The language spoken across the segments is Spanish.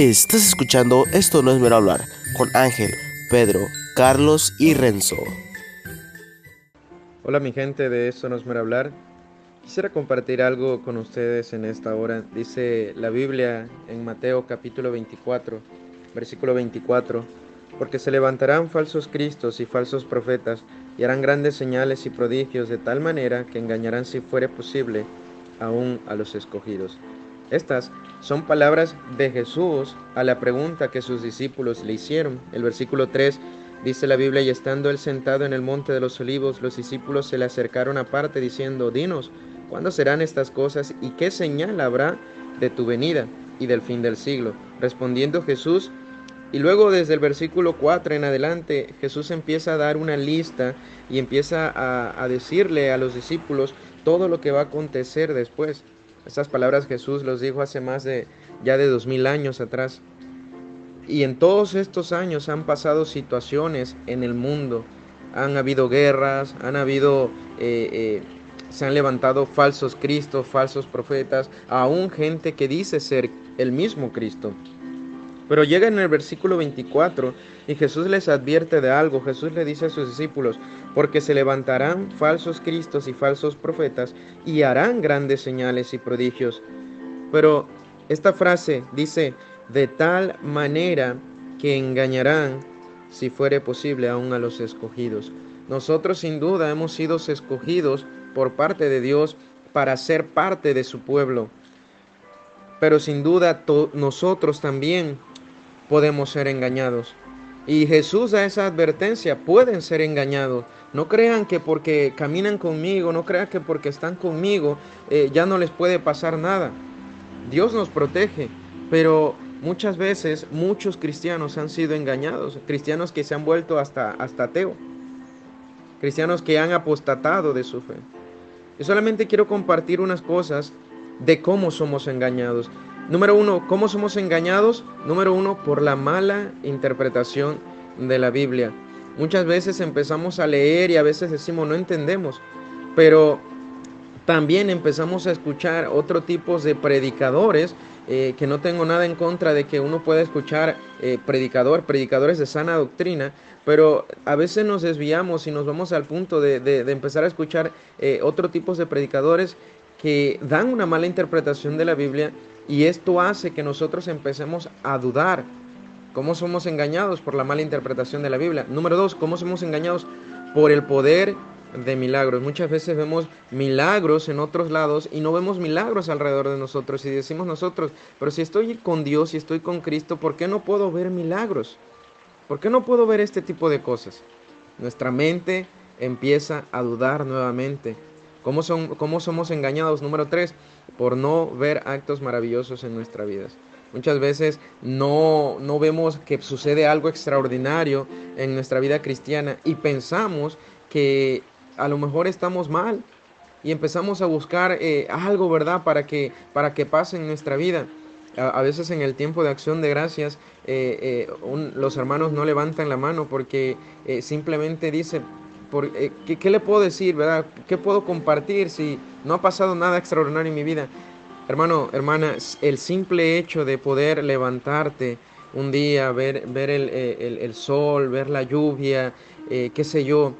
Estás escuchando Esto no es mero hablar con Ángel, Pedro, Carlos y Renzo. Hola mi gente de Esto no es mero hablar. Quisiera compartir algo con ustedes en esta hora. Dice la Biblia en Mateo capítulo 24, versículo 24, porque se levantarán falsos cristos y falsos profetas y harán grandes señales y prodigios de tal manera que engañarán si fuere posible aún a los escogidos. Estas son palabras de Jesús a la pregunta que sus discípulos le hicieron. El versículo 3 dice la Biblia, y estando él sentado en el monte de los olivos, los discípulos se le acercaron aparte diciendo, dinos, ¿cuándo serán estas cosas y qué señal habrá de tu venida y del fin del siglo? Respondiendo Jesús, y luego desde el versículo 4 en adelante, Jesús empieza a dar una lista y empieza a, a decirle a los discípulos todo lo que va a acontecer después. Estas palabras Jesús los dijo hace más de ya de dos mil años atrás. Y en todos estos años han pasado situaciones en el mundo. Han habido guerras, han habido, eh, eh, se han levantado falsos cristos, falsos profetas, aún gente que dice ser el mismo Cristo. Pero llega en el versículo 24 y Jesús les advierte de algo. Jesús le dice a sus discípulos, porque se levantarán falsos cristos y falsos profetas y harán grandes señales y prodigios. Pero esta frase dice, de tal manera que engañarán, si fuere posible, aún a los escogidos. Nosotros sin duda hemos sido escogidos por parte de Dios para ser parte de su pueblo. Pero sin duda nosotros también podemos ser engañados. Y Jesús da esa advertencia, pueden ser engañados. No crean que porque caminan conmigo, no crean que porque están conmigo eh, ya no les puede pasar nada. Dios nos protege, pero muchas veces muchos cristianos han sido engañados, cristianos que se han vuelto hasta, hasta cristianos que han apostatado de su fe. Yo solamente quiero compartir unas cosas de cómo somos engañados. Número uno, ¿cómo somos engañados? Número uno, por la mala interpretación de la Biblia. Muchas veces empezamos a leer y a veces decimos no entendemos, pero también empezamos a escuchar otro tipo de predicadores, eh, que no tengo nada en contra de que uno pueda escuchar eh, predicador, predicadores de sana doctrina, pero a veces nos desviamos y nos vamos al punto de, empezar a escuchar eh, otro tipo de predicadores que dan una mala interpretación de la Biblia y esto hace que nosotros empecemos a dudar. ¿Cómo somos engañados por la mala interpretación de la Biblia? Número dos, ¿cómo somos engañados por el poder de milagros? Muchas veces vemos milagros en otros lados y no vemos milagros alrededor de nosotros y decimos nosotros, pero si estoy con Dios y estoy con Cristo, ¿por qué no puedo ver milagros? ¿Por qué no puedo ver este tipo de cosas? Nuestra mente empieza a dudar nuevamente. ¿Cómo, son, ¿Cómo somos engañados? Número tres, por no ver actos maravillosos en nuestras vidas. Muchas veces no, no vemos que sucede algo extraordinario en nuestra vida cristiana y pensamos que a lo mejor estamos mal y empezamos a buscar eh, algo, ¿verdad?, para que, para que pase en nuestra vida. A, veces en el tiempo de acción de gracias, eh, eh, los hermanos no levantan la mano porque simplemente dicen, eh, ¿qué, le puedo decir, verdad? ¿Qué puedo compartir si no ha pasado nada extraordinario en mi vida? Hermano, hermana, el simple hecho de poder levantarte un día, ver, ver el, eh, sol, ver la lluvia, eh, qué sé yo,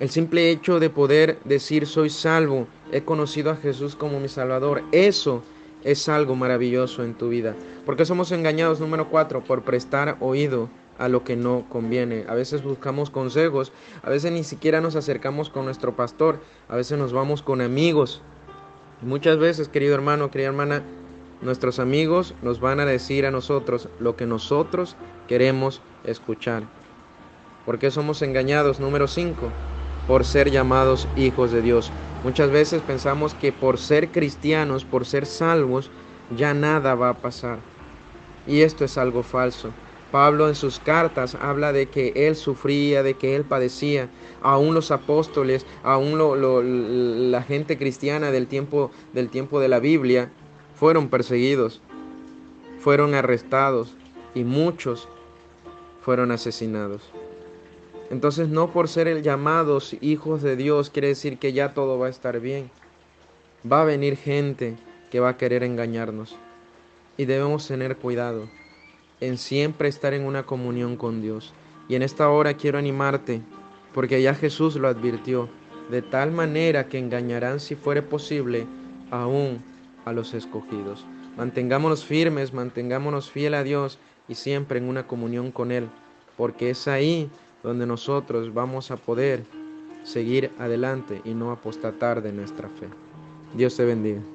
el simple hecho de poder decir soy salvo, he conocido a Jesús como mi Salvador, eso es algo maravilloso en tu vida. Porque somos engañados, número cuatro, por prestar oído a lo que no conviene. A veces buscamos consejos, a veces ni siquiera nos acercamos con nuestro pastor, a veces nos vamos con amigos. Muchas veces, querido hermano, querida hermana, nuestros amigos nos van a decir a nosotros lo que nosotros queremos escuchar. ¿Por qué somos engañados? Número 5, por ser llamados hijos de Dios. Muchas veces pensamos que por ser cristianos, por ser salvos, ya nada va a pasar. Y esto es algo falso. Pablo en sus cartas habla de que él sufría, de que él padecía. Aún los apóstoles, aún la gente cristiana del tiempo, del tiempo de la Biblia, fueron perseguidos, fueron arrestados y muchos fueron asesinados. Entonces no por ser llamados hijos de Dios quiere decir que ya todo va a estar bien. Va a venir gente que va a querer engañarnos y debemos tener cuidado. En siempre estar en una comunión con Dios. Y en esta hora quiero animarte, porque ya Jesús lo advirtió, de tal manera que engañarán si fuere posible aún a los escogidos. Mantengámonos firmes, mantengámonos fiel a Dios y siempre en una comunión con Él, porque es ahí donde nosotros vamos a poder seguir adelante y no apostatar de nuestra fe. Dios te bendiga.